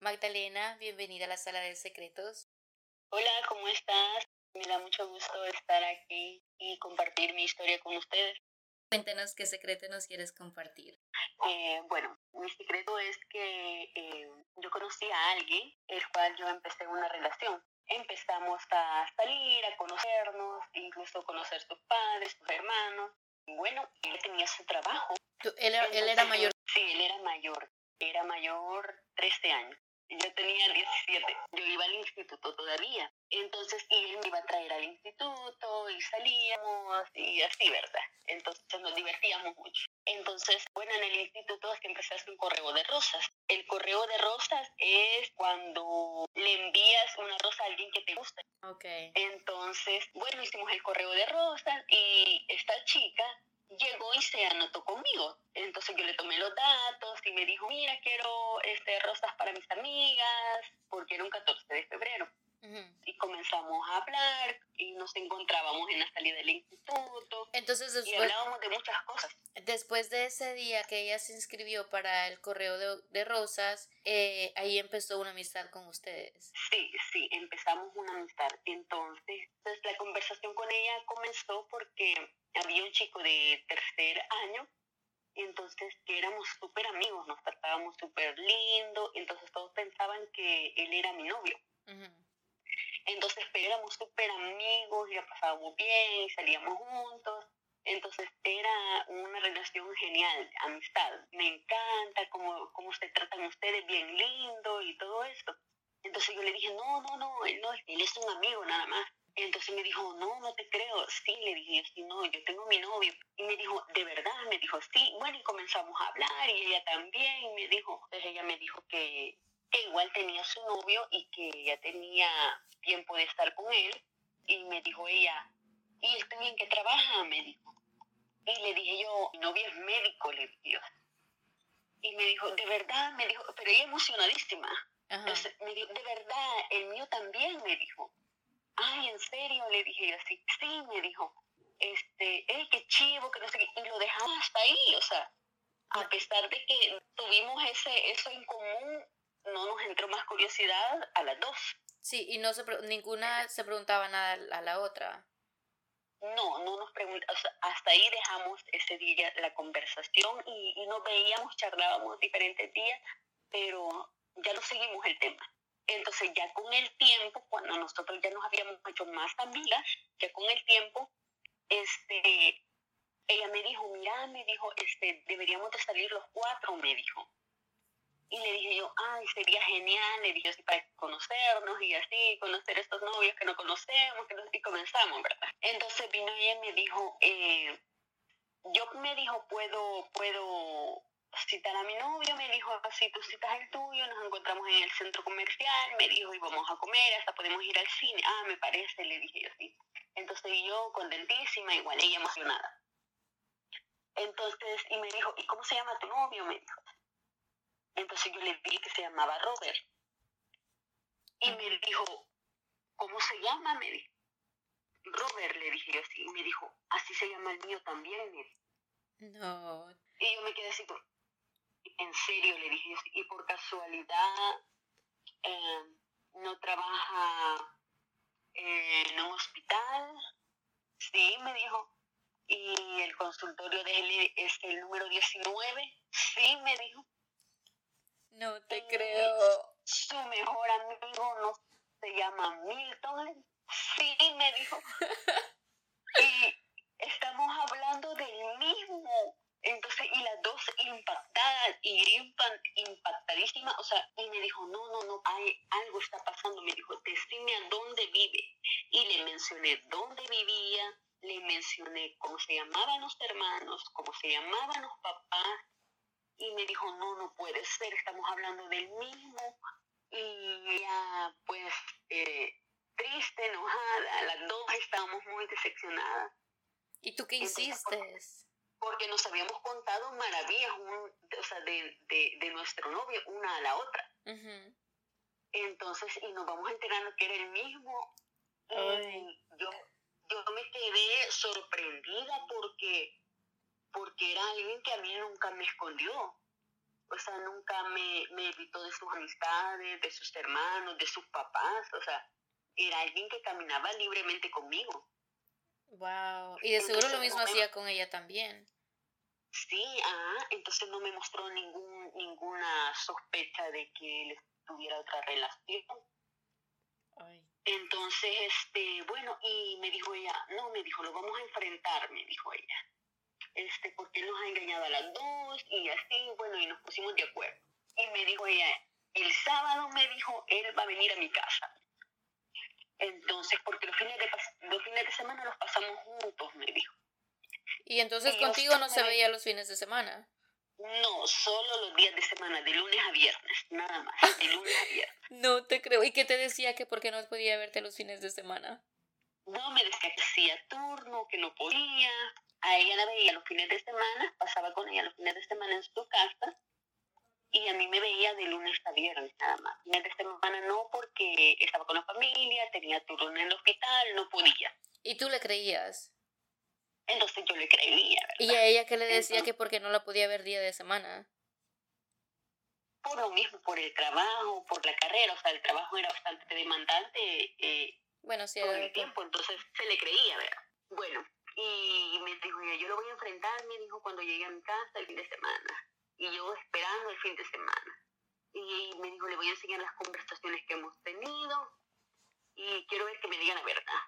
Magdalena, bienvenida a la sala de secretos. Hola, ¿cómo estás? Me da mucho gusto estar aquí y compartir mi historia con ustedes. Cuéntanos qué secreto nos quieres compartir. Eh, bueno, mi secreto es que eh, yo conocí a alguien, el cual yo empecé una relación. Empezamos a salir, a conocernos, incluso conocer sus padres, sus hermanos. Bueno, él tenía su trabajo. él, él era mayor? Sí, él era mayor. Era mayor 13 años yo tenía 17, yo iba al instituto todavía. Entonces, y él me iba a traer al instituto y salíamos y así, ¿verdad? Entonces nos divertíamos mucho. Entonces, bueno, en el instituto siempre se hace un correo de rosas. El correo de rosas es cuando le envías una rosa a alguien que te gusta. Ok. Entonces, bueno, hicimos el correo de rosas y esta chica llegó y se anotó conmigo. Entonces yo le tomé los datos y me dijo, mira, quiero este, rosas para mis amigas, porque era un 14 de febrero. Y comenzamos a hablar y nos encontrábamos en la salida del instituto. Entonces después, y hablábamos de muchas cosas. Después de ese día que ella se inscribió para el correo de, de rosas, eh, ahí empezó una amistad con ustedes. Sí, sí, empezamos una amistad. Entonces, pues, la conversación con ella comenzó porque había un chico de tercer año, entonces que éramos súper amigos, nos tratábamos súper lindo, entonces todos pensaban que él era mi novio. Entonces, pero éramos súper amigos y la pasábamos bien y salíamos juntos. Entonces era una relación genial, amistad. Me encanta cómo, cómo se tratan ustedes, bien lindo y todo esto. Entonces yo le dije, no, no, no, él no, él es un amigo nada más. Entonces me dijo, no, no te creo. Sí, le dije, sí, no, yo tengo mi novio. Y me dijo, ¿de verdad? Me dijo, sí. Bueno, y comenzamos a hablar y ella también. me dijo, entonces ella me dijo que, igual tenía su novio y que ella tenía tiempo de estar con él. Y me dijo ella, ¿y él también que trabaja? Me dijo. Y le dije yo, mi novio es médico, le dije Y me dijo, ¿de verdad? Me dijo, pero ella emocionadísima. Entonces me dijo, ¿de verdad? El mío también, me dijo ay, ¿en serio? Le dije yo así, sí, me dijo, este, hey, qué chivo, que no sé qué, y lo dejamos hasta ahí, o sea, a pesar de que tuvimos ese, eso en común, no nos entró más curiosidad a las dos. Sí, y no se, ninguna se preguntaba nada a la otra. No, no nos sea, hasta ahí dejamos ese día la conversación y, y nos veíamos, charlábamos diferentes días, pero ya no seguimos el tema. Entonces ya con el tiempo, cuando nosotros ya nos habíamos hecho más amigas, ya con el tiempo, este, ella me dijo, mira, me dijo, este, deberíamos de salir los cuatro, me dijo. Y le dije yo, ay, sería genial, le dije así para conocernos y así, conocer estos novios que no conocemos, que y comenzamos, ¿verdad? Entonces vino ella y me dijo, eh, yo me dijo, puedo, puedo citar a mi novio, me dijo, si tú citas el tuyo, nos encontramos en el centro comercial, me dijo, y vamos a comer, hasta podemos ir al cine. Ah, me parece, le dije yo sí. Entonces yo contentísima, igual ella emocionada. Entonces, y me dijo, ¿y cómo se llama tu novio? Me dijo. Entonces yo le dije que se llamaba Robert. Y me dijo, ¿cómo se llama? Me dijo. Robert, le dije yo así. Y me dijo, así se llama el mío también, me dijo. No. Y yo me quedé así, en serio, le dije, y por casualidad em, no trabaja en un hospital. Sí, me dijo. Y el consultorio de él es el número 19. Sí, me dijo. No te creo. Su mejor amigo no se llama Milton. Sí, me dijo. y estamos hablando del mismo. Entonces, y las dos impactadas y impactadísimas, o sea, y me dijo, no, no, no, hay, algo está pasando, me dijo, decime a dónde vive. Y le mencioné dónde vivía, le mencioné cómo se llamaban los hermanos, cómo se llamaban los papás, y me dijo, no, no puede ser, estamos hablando del mismo. Y ella, pues, eh, triste, enojada, las dos estábamos muy decepcionadas. ¿Y tú qué hiciste? porque nos habíamos contado maravillas o sea, de, de, de, nuestro novio una a la otra. Entonces, y nos vamos enterando que era el mismo. Y yo, yo me quedé sorprendida porque, porque era alguien que a mí nunca me escondió. O sea, nunca me, me evitó de sus amistades, de sus hermanos, de sus papás. O sea, era alguien que caminaba libremente conmigo. Wow. Y de seguro lo mismo hacía con ella también. Sí, ah, entonces no me mostró ningún, ninguna sospecha de que él tuviera otra relación. Entonces, este, bueno, y me dijo ella, no, me dijo, lo vamos a enfrentar, me dijo ella. Este, porque él nos ha engañado a las dos y así, bueno, y nos pusimos de acuerdo. Y me dijo ella, el sábado me dijo, él va a venir a mi casa. Entonces, porque los fines de, los fines de semana los pasamos juntos, me dijo. ¿Y entonces contigo no se veía los fines de semana? No, solo los días de semana, de lunes a viernes, nada más, de lunes a viernes. no te creo. ¿Y qué te decía que por qué no podía verte los fines de semana? No, me decía que hacía turno, que no podía. A ella la veía los fines de semana, pasaba con ella los fines de semana en su casa y a mí me veía de lunes a viernes nada más. Fines de semana no porque estaba con la familia, tenía turno en el hospital, no podía. ¿Y tú le creías? Entonces yo le creía. ¿verdad? ¿Y a ella qué le decía que porque no la podía ver día de semana? Por lo mismo, por el trabajo, por la carrera, o sea, el trabajo era bastante demandante eh, bueno, sí, todo el tiempo, entonces se le creía, ¿verdad? Bueno, y me dijo, yo lo voy a enfrentar, me dijo, cuando llegue a mi casa el fin de semana. Y yo esperando el fin de semana. Y me dijo, le voy a enseñar las conversaciones que hemos tenido y quiero ver que me digan la verdad.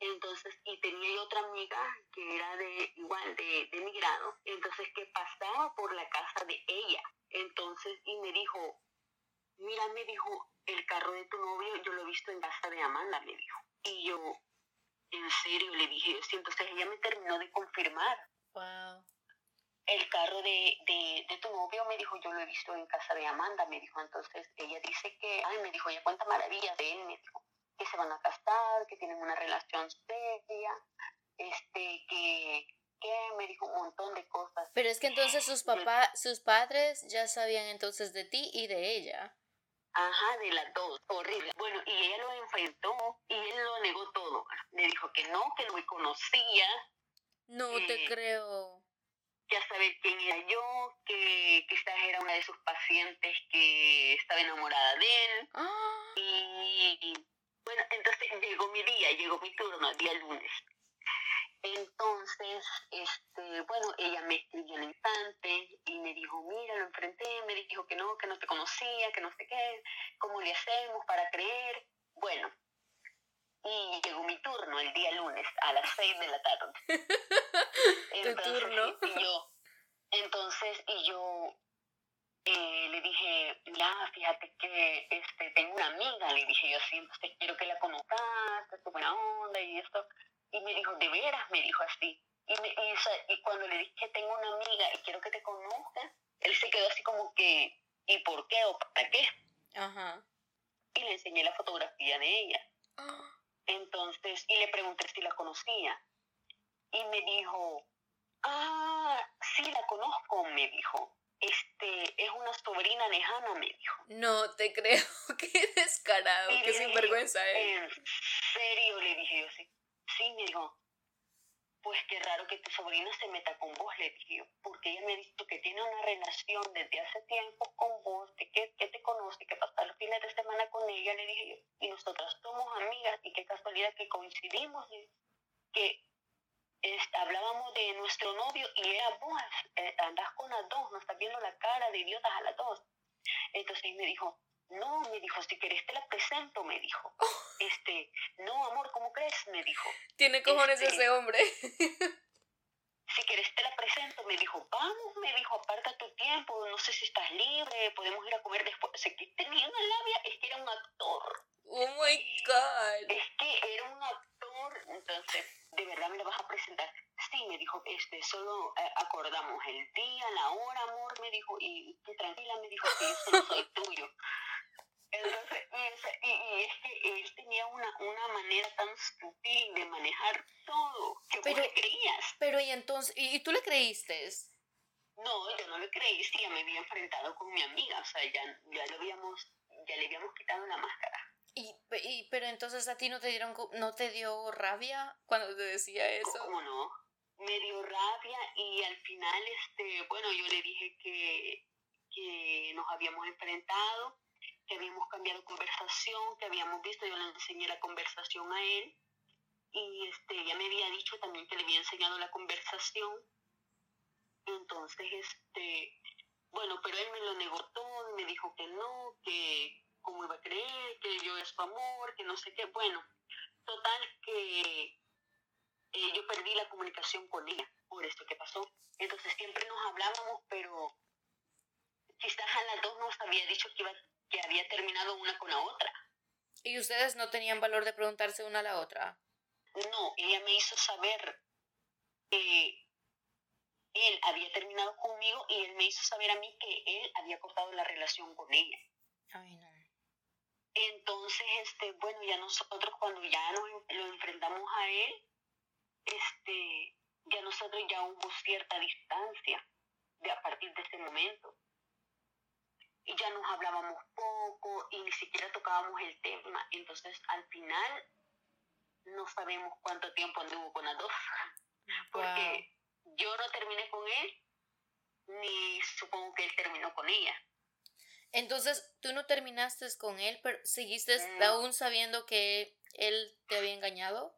Entonces, y tenía otra amiga que era de igual de, de mi grado, entonces que pasaba por la casa de ella. Entonces, y me dijo, mira, me dijo, el carro de tu novio yo lo he visto en casa de Amanda, me dijo. Y yo, en serio, le dije, sí, entonces ella me terminó de confirmar. Wow. El carro de, de, de, tu novio, me dijo, yo lo he visto en casa de Amanda, me dijo. Entonces ella dice que, ay, me dijo, ella cuenta maravillas de él, me dijo que se van a casar, que tienen una relación seria, este, que, que me dijo un montón de cosas. Pero es que entonces sus papás, sus padres ya sabían entonces de ti y de ella. Ajá, de las dos, horrible. Bueno, y ella lo enfrentó y él lo negó todo. Le dijo que no, que no me conocía. No te creo. Ya saber quién era yo, que quizás era una de sus pacientes que estaba enamorada de él. ¡Ah! Y bueno, entonces llegó mi día, llegó mi turno, el día lunes. Entonces, este, bueno, ella me escribió al instante y me dijo, mira, lo enfrenté, me dijo que no, que no te conocía, que no sé qué, cómo le hacemos para creer. Bueno, y llegó mi turno el día lunes a las seis de la tarde. Entonces, turno? Y yo, entonces, y yo eh, le dije, ya, fíjate que este, tengo una amiga, le dije yo sí, entonces quiero que la conozcas, es buena onda y esto. Y me dijo, de veras, me dijo así. Y, me, y, y cuando le dije que tengo una amiga y quiero que te conozca, él se quedó así como que, ¿y por qué o para qué? Ajá. Y le enseñé la fotografía de ella. Entonces, y le pregunté si la conocía. Y me dijo, ah, sí la conozco, me dijo este, es una sobrina lejana, me dijo. No te creo, qué descarado, qué sinvergüenza es. En serio, le dije yo, sí. Sí, me dijo, pues qué raro que tu sobrina se meta con vos, le dije yo, porque ella me ha dicho que tiene una relación desde hace tiempo con vos, que, que te conoce, que pasa los fines de semana con ella, le dije yo, y nosotras somos amigas, y qué casualidad que coincidimos, que hablábamos de nuestro novio y era vos, eh, andás con las dos, no estás viendo la cara de idiotas a las dos. Entonces me dijo, no, me dijo, si querés te la presento, me dijo. Este, no, amor, ¿cómo crees? Me dijo. Tiene cojones Este, ese hombre. si querés te la presento, me dijo, vamos, me dijo, aparta tu tiempo, no sé si estás libre, podemos ir a comer después. O sea, que tenía una labia, es que era un actor. Oh my God. Es que era un actor, entonces, ¿de verdad me lo vas a presentar? Sí, me dijo, este, solo eh, acordamos el día, la hora, amor, me dijo, y tranquila, me dijo, que yo solo soy tuyo. Entonces, y, y, y, es que él tenía una, una manera tan sutil de manejar todo, que Pero- vos le creías. Pero y entonces, ¿y tú le creíste? No, yo no le creí, sí, ya me había enfrentado con mi amiga, o sea, ya, ya lo habíamos ya le habíamos quitado la máscara. Y, y, pero entonces a ti no te dieron no te dio rabia cuando te decía eso cómo no me dio rabia y al final este bueno yo le dije que que nos habíamos enfrentado que habíamos cambiado conversación que habíamos visto yo le enseñé la conversación a él y este ella me había dicho también que le había enseñado la conversación entonces este bueno pero él me lo negó todo y me dijo que no que cómo iba a creer, que yo es su amor, que no sé qué. Bueno, total que eh, yo perdí la comunicación con ella por esto que pasó. Entonces siempre nos hablábamos, pero quizás a las dos nos había dicho que, iba, que había terminado una con la otra. ¿Y ustedes no tenían valor de preguntarse una a la otra? No, ella me hizo saber que él había terminado conmigo y él me hizo saber a mí que él había cortado la relación con ella. Ay, no. Entonces, este, bueno, ya nosotros cuando ya nos, lo enfrentamos a él, este, ya nosotros ya hubo cierta distancia de a partir de ese momento. Y ya nos hablábamos poco y ni siquiera tocábamos el tema. Entonces, al final, no sabemos cuánto tiempo anduvo con las dos. Porque yo no terminé con él, ni supongo que él terminó con ella. Entonces, tú no terminaste con él, pero seguiste aún sabiendo que él te había engañado.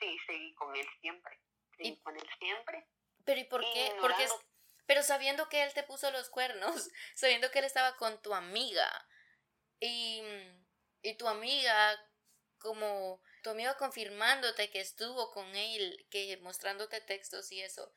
Sí, seguí con él siempre. Seguí con él siempre. Pero ¿y por qué? Porque, pero sabiendo que él te puso los cuernos, sabiendo que él estaba con tu amiga y, y tu amiga como tu amiga confirmándote que estuvo con él, que mostrándote textos y eso,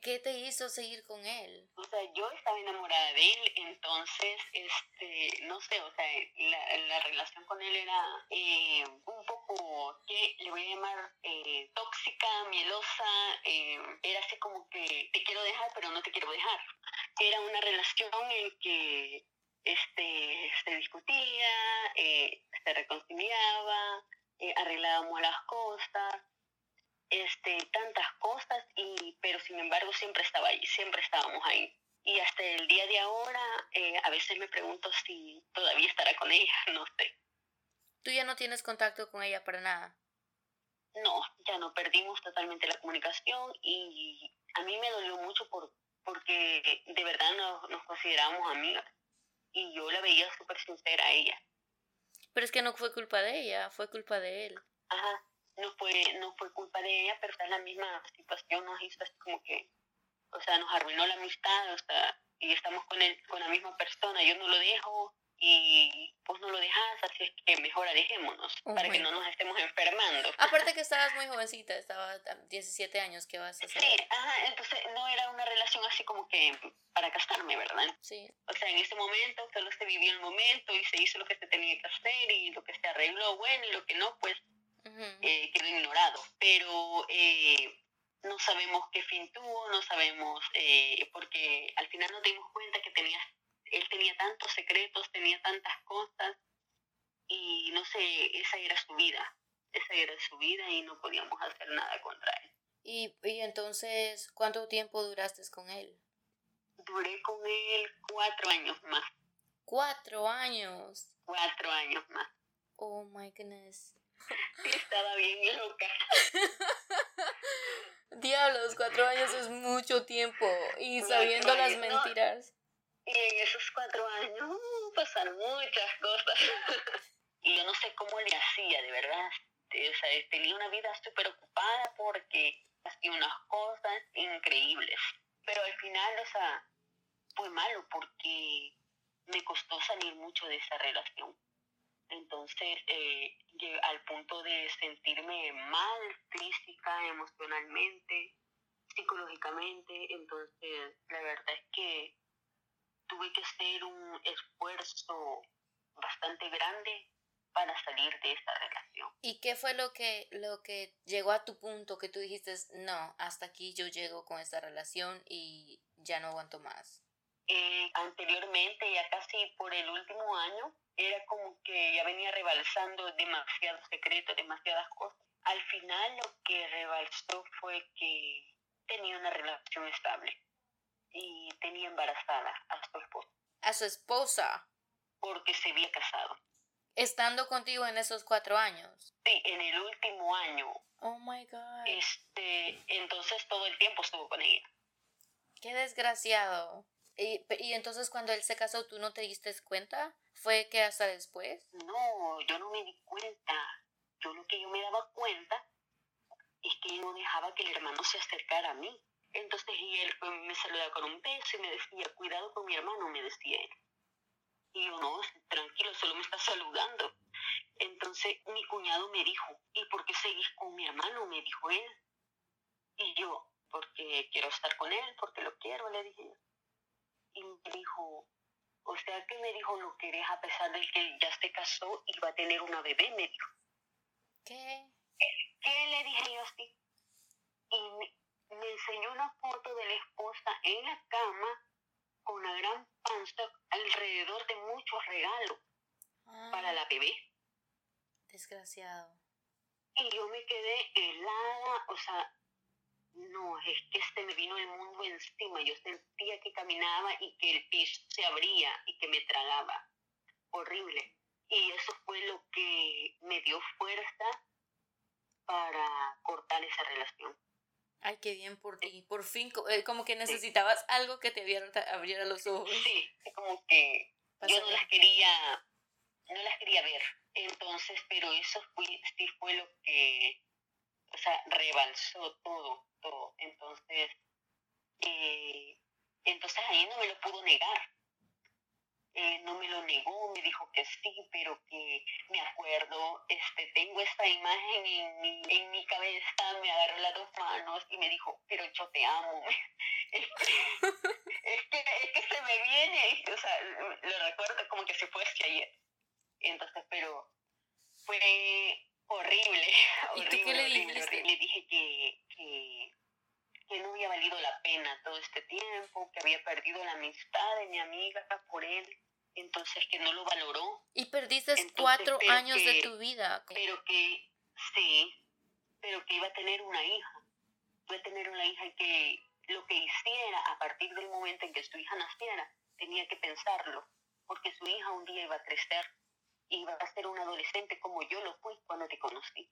¿Qué te hizo seguir con él? O sea, yo estaba enamorada de él, entonces, este, no sé, o sea, la, la relación con él era eh, un poco, ¿qué le voy a llamar? Eh, tóxica, mielosa, eh, era así como que te quiero dejar, pero no te quiero dejar. Era una relación en que este, se discutía, se reconciliaba, arreglábamos las cosas, este, tantas cosas, y, pero sin embargo siempre estaba ahí, siempre estábamos ahí. Y hasta el día de ahora, eh, a veces me pregunto si todavía estará con ella, no sé. ¿Tú ya no tienes contacto con ella para nada? No, ya no, perdimos totalmente la comunicación y a mí me dolió mucho por, porque de verdad nos, nos considerábamos amigas y yo la veía súper sincera a ella. Pero es que no fue culpa de ella, fue culpa de él. Ajá, no fue, no fue culpa de ella, pero es la misma situación nos hizo así como que, o sea, nos arruinó la amistad, o sea, y estamos con, él, con la misma persona, yo no lo dejo y pues no lo dejas, así es que mejor alejémonos para que no nos estemos enfermando. Aparte que estabas muy jovencita, estaba 17 años, que vas a hacer? Sí, ajá, entonces no era una relación así como que para casarme, ¿verdad? Sí. O sea, en ese momento solo se vivió el momento y se hizo lo que se tenía que hacer y lo que se arregló, bueno, y lo que no, pues eh, quedó ignorado. Pero eh, no sabemos qué fin tuvo, no sabemos, eh, porque al final nos dimos cuenta que tenía, él tenía tantos secretos, tenía tantas cosas, y no sé, esa era su vida, esa era su vida y no podíamos hacer nada contra él. ¿Y, y entonces cuánto tiempo duraste con él? Duré con él cuatro años más. ¿Cuatro años? Cuatro años más. Oh my goodness. Estaba bien loca. Diablos, cuatro años es mucho tiempo. Y sabiendo las mentiras. Y en esos cuatro años pasaron muchas cosas. y yo no sé cómo le hacía, de verdad. O sea, tenía una vida súper ocupada porque hacía unas cosas increíbles. Pero al final, o sea, fue malo porque me costó salir mucho de esa relación. Entonces, eh, al punto de sentirme mal física, emocionalmente, psicológicamente. Entonces, la verdad es que tuve que hacer un esfuerzo bastante grande para salir de esta relación. ¿Y qué fue lo que, lo que llegó a tu punto que tú dijiste, no, hasta aquí yo llego con esta relación y ya no aguanto más? Eh, anteriormente, ya casi por el último año, era como que ya venía rebalsando demasiados secretos, demasiadas cosas. Al final lo que rebalsó fue que tenía una relación estable y tenía embarazada a. ¿A su esposa? porque se había casado. Estando contigo en esos cuatro años. Sí, en el último año. Oh my God. Este, entonces todo el tiempo estuvo con ella. Qué desgraciado. Y, y entonces cuando él se casó, ¿tú no te diste cuenta? ¿Fue que hasta después? No, yo no me di cuenta. Yo lo que yo me daba cuenta es que no dejaba que el hermano se acercara a mí. Entonces y él pues, me saludaba con un beso y me decía, cuidado con mi hermano, me decía él. Y yo, no, tranquilo, solo me está saludando. Entonces mi cuñado me dijo, ¿y por qué seguís con mi hermano? Me dijo él. Y yo, porque quiero estar con él, porque lo quiero, le dije. Y me dijo, o sea que me dijo, lo querés a pesar de que ya se casó y va a tener una bebé, me dijo. ¿Qué? ¿Qué le dije yo así? Y me, me enseñó una foto de la esposa en la cama con una gran panza alrededor de muchos regalos para Ah, la bebé. desgraciado. Y yo me quedé helada, o sea, no, es que se me vino el mundo encima. Yo sentía que caminaba y que el piso se abría y que me tragaba. Horrible. Y eso fue lo que me dio fuerza para cortar esa relación. Ay, qué bien por ti. Por fin, eh, como que necesitabas algo que te abriera, abriera los ojos. Sí, es como que yo no las quería, no las quería ver. Entonces, pero eso fue, sí fue lo que, o sea, rebalsó todo, todo. Entonces, eh, entonces ahí no me lo pudo negar. Eh, no me lo negó, me dijo que sí, pero que me acuerdo, este, tengo esta imagen en mi, en mi cabeza, me agarró las dos manos y me dijo, pero yo te amo. es, que, es, que, es que se me viene, o sea, lo recuerdo como que se fue hacia ayer. Entonces, pero fue horrible, ¿Y horrible, tú qué le horrible, horrible. Le dije que, que, que no había valido la pena todo este tiempo, que había perdido la amistad de mi amiga por él, entonces que no lo valoró, Y perdiste Entonces, cuatro años de que- tu vida. pero que sí, pero que iba a tener una hija, iba a tener una hija y que lo que hiciera a partir del momento en que su hija naciera, tenía que pensarlo, porque su hija un día iba a crecer, iba a ser una adolescente como yo lo fui cuando te conocí.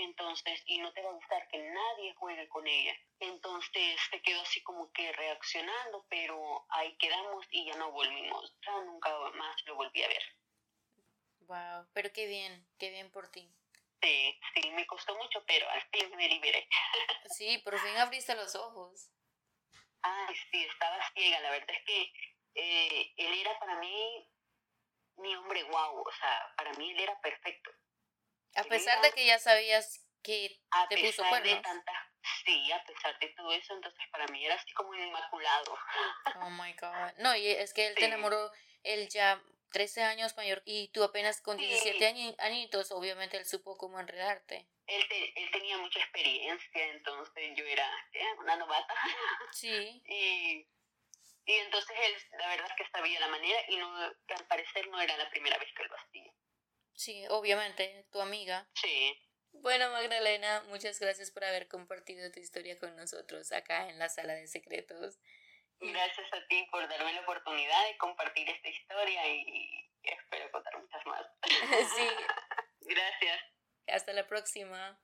Entonces, y no te va a gustar que nadie juegue con ella. Entonces se quedó así como que reaccionando, pero ahí quedamos y ya no volvimos. Ya nunca más lo volví a ver. Wow, pero qué bien, qué bien por ti. Sí, sí, me costó mucho, pero al fin me liberé. Sí, por fin abriste los ojos. Ay, sí, estaba ciega. La verdad es que eh, él era para mí mi hombre guau. O sea, para mí él era perfecto. A Sí, pesar de que ya sabías que A te puso pesar de cuernos. tantas... Sí, a pesar de todo eso, entonces para mí era así como inmaculado. Oh my god. No, y es que él te Sí. enamoró, él ya 13 años mayor y tú apenas con Sí. 17 añi- añitos, obviamente él supo cómo enredarte. Él, te- él tenía mucha experiencia, entonces yo era eh, una novata. Sí, y, y entonces él, la verdad es que sabía la manera y no, al parecer no era la primera vez que lo hacía. Sí, obviamente, tu amiga. Sí. Bueno, Magdalena, muchas gracias por haber compartido tu historia con nosotros acá en la sala de secretos. Gracias a ti por darme la oportunidad de compartir esta historia y espero contar muchas más. sí, Gracias. hasta la próxima.